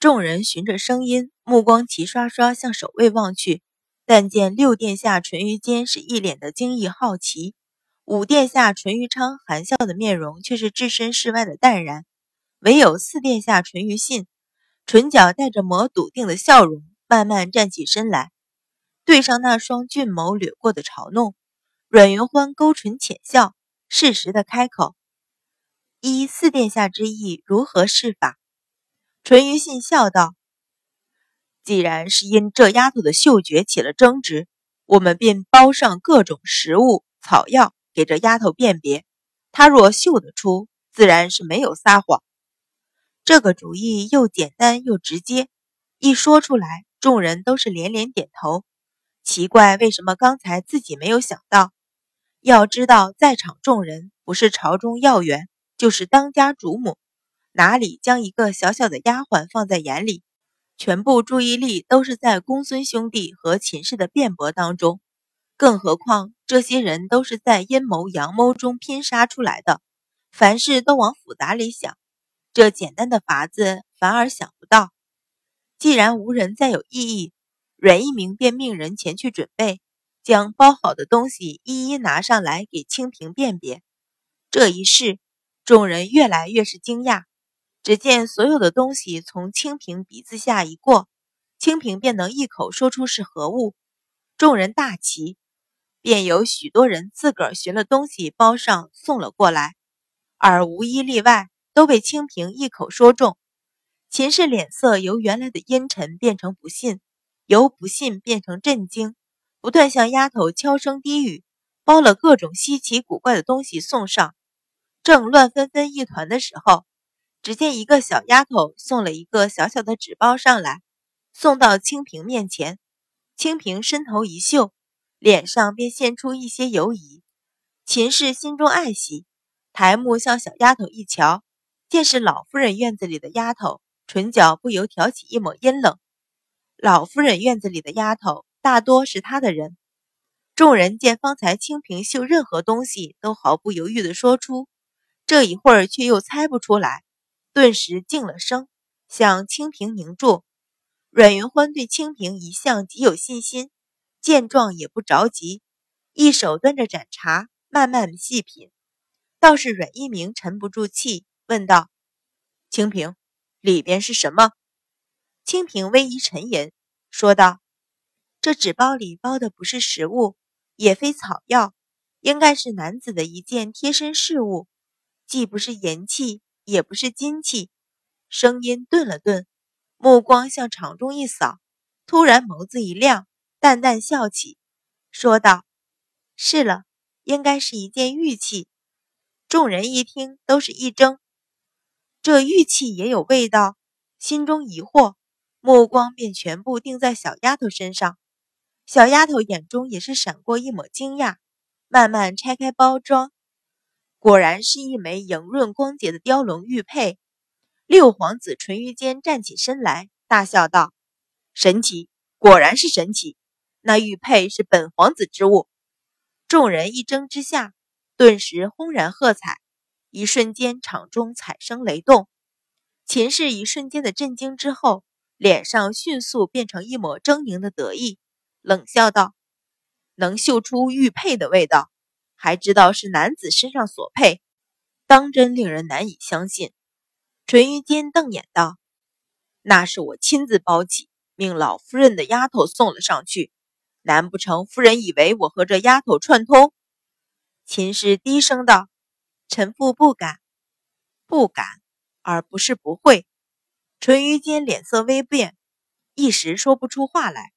众人循着声音，目光齐刷刷向守卫望去，但见六殿下淳于坚是一脸的惊异好奇，五殿下淳于昌含笑的面容却是置身事外的淡然，唯有四殿下淳于信，唇角带着抹笃定的笑容，慢慢站起身来，对上那双俊眸掠过的嘲弄，阮云欢勾唇浅笑，适时的开口。依四殿下之意，如何是法？淳于信笑道：“既然是因这丫头的嗅觉起了争执，我们便包上各种食物草药给这丫头辨别。她若嗅得出，自然是没有撒谎。这个主意又简单又直接，一说出来，众人都是连连点头。奇怪，为什么刚才自己没有想到？要知道，在场众人不是朝中要员。”就是当家主母，哪里将一个小小的丫鬟放在眼里？全部注意力都是在公孙兄弟和秦氏的辩驳当中。更何况这些人都是在阴谋阳谋中拼杀出来的，凡事都往复杂里想，这简单的法子反而想不到。既然无人再有异议，阮一鸣便命人前去准备，将包好的东西一一拿上来给清平辨别。这一试。众人越来越是惊讶，只见所有的东西从清平鼻子下一过，清平便能一口说出是何物。众人大奇，便有许多人自个儿寻了东西包上送了过来，而无一例外都被清平一口说中。秦氏脸色由原来的阴沉变成不信，由不信变成震惊，不断向丫头悄声低语，包了各种稀奇古怪的东西送上。正乱纷纷一团的时候，只见一个小丫头送了一个小小的纸包上来，送到清平面前。清平伸头一嗅，脸上便现出一些犹疑。秦氏心中爱喜，抬目向小丫头一瞧，见是老夫人院子里的丫头，唇角不由挑起一抹阴冷。老夫人院子里的丫头大多是她的人。众人见方才清平嗅任何东西都毫不犹豫地说出。这一会儿却又猜不出来，顿时静了声，向清平凝住。阮云欢对清平一向极有信心，见状也不着急，一手端着盏茶，慢慢细品。倒是阮一鸣沉不住气，问道：“清平，里边是什么？”清平微一沉吟，说道：“这纸包里包的不是食物，也非草药，应该是男子的一件贴身饰物。”既不是银器，也不是金器。声音顿了顿，目光向场中一扫，突然眸子一亮，淡淡笑起，说道：“是了，应该是一件玉器。”众人一听，都是一怔。这玉器也有味道，心中疑惑，目光便全部定在小丫头身上。小丫头眼中也是闪过一抹惊讶，慢慢拆开包装。果然是一枚莹润光洁的雕龙玉佩。六皇子淳于坚站起身来，大笑道：“神奇，果然是神奇！那玉佩是本皇子之物。”众人一怔之下，顿时轰然喝彩。一瞬间，场中彩声雷动。秦氏一瞬间的震惊之后，脸上迅速变成一抹狰狞的得意，冷笑道：“能嗅出玉佩的味道。”还知道是男子身上所配，当真令人难以相信。淳于坚瞪眼道：“那是我亲自包起，命老夫人的丫头送了上去。难不成夫人以为我和这丫头串通？”秦氏低声道：“臣妇不敢，不敢，而不是不会。”淳于坚脸色微变，一时说不出话来。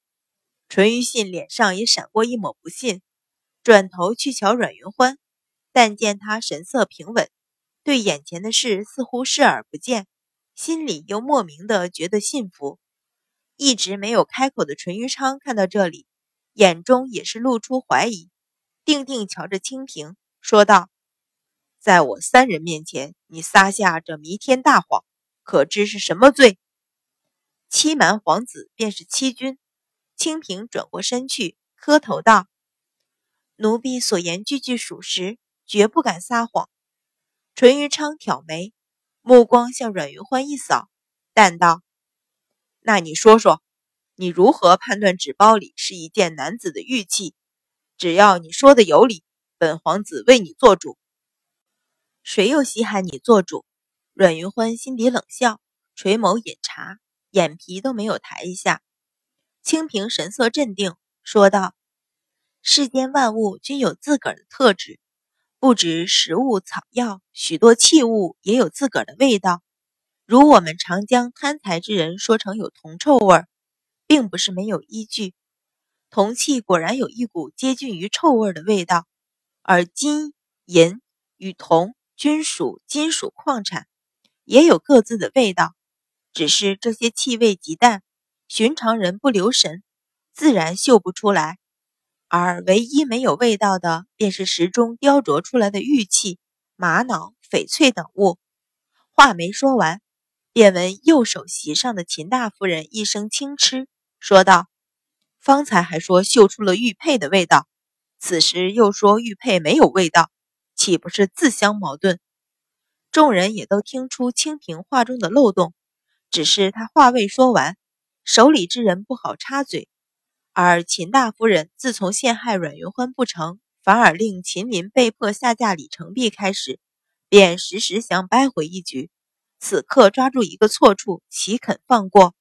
淳于信脸上也闪过一抹不信。转头去瞧阮云欢，但见他神色平稳，对眼前的事似乎视而不见，心里又莫名的觉得幸福。一直没有开口的淳于昌看到这里，眼中也是露出怀疑，定定瞧着清平，说道：“在我三人面前，你撒下这弥天大谎，可知是什么罪？”欺瞒皇子便是欺君。清平转过身去，磕头道。奴婢所言句句属实，绝不敢撒谎。淳于昌挑眉，目光向阮云欢一扫，淡道：“那你说说，你如何判断纸包里是一件男子的玉器？只要你说的有理，本皇子为你做主。谁又稀罕你做主？阮云欢心底冷笑，垂眸饮茶，眼皮都没有抬一下。清平神色镇定，说道：“世间万物均有自个儿的特质，不止食物草药，许多器物也有自个儿的味道。如我们常将贪财之人说成有铜臭味儿，并不是没有依据。铜器果然有一股接近于臭味的味道，而金银与铜均属金属矿产，也有各自的味道，只是这些气味极淡。”寻常人不留神，自然嗅不出来，而唯一没有味道的，便是石中雕琢出来的玉器、玛瑙、翡翠等物。话没说完，便闻右手席上的秦大夫人一声轻嗤，说道：“方才还说嗅出了玉佩的味道，此时又说玉佩没有味道，岂不是自相矛盾？”众人也都听出清平话中的漏洞，只是他话未说完。手里之人不好插嘴，而秦大夫人自从陷害阮云欢不成，反而令秦林被迫下嫁李成璧开始，便时时想掰回一局。此刻抓住一个错处，岂肯放过？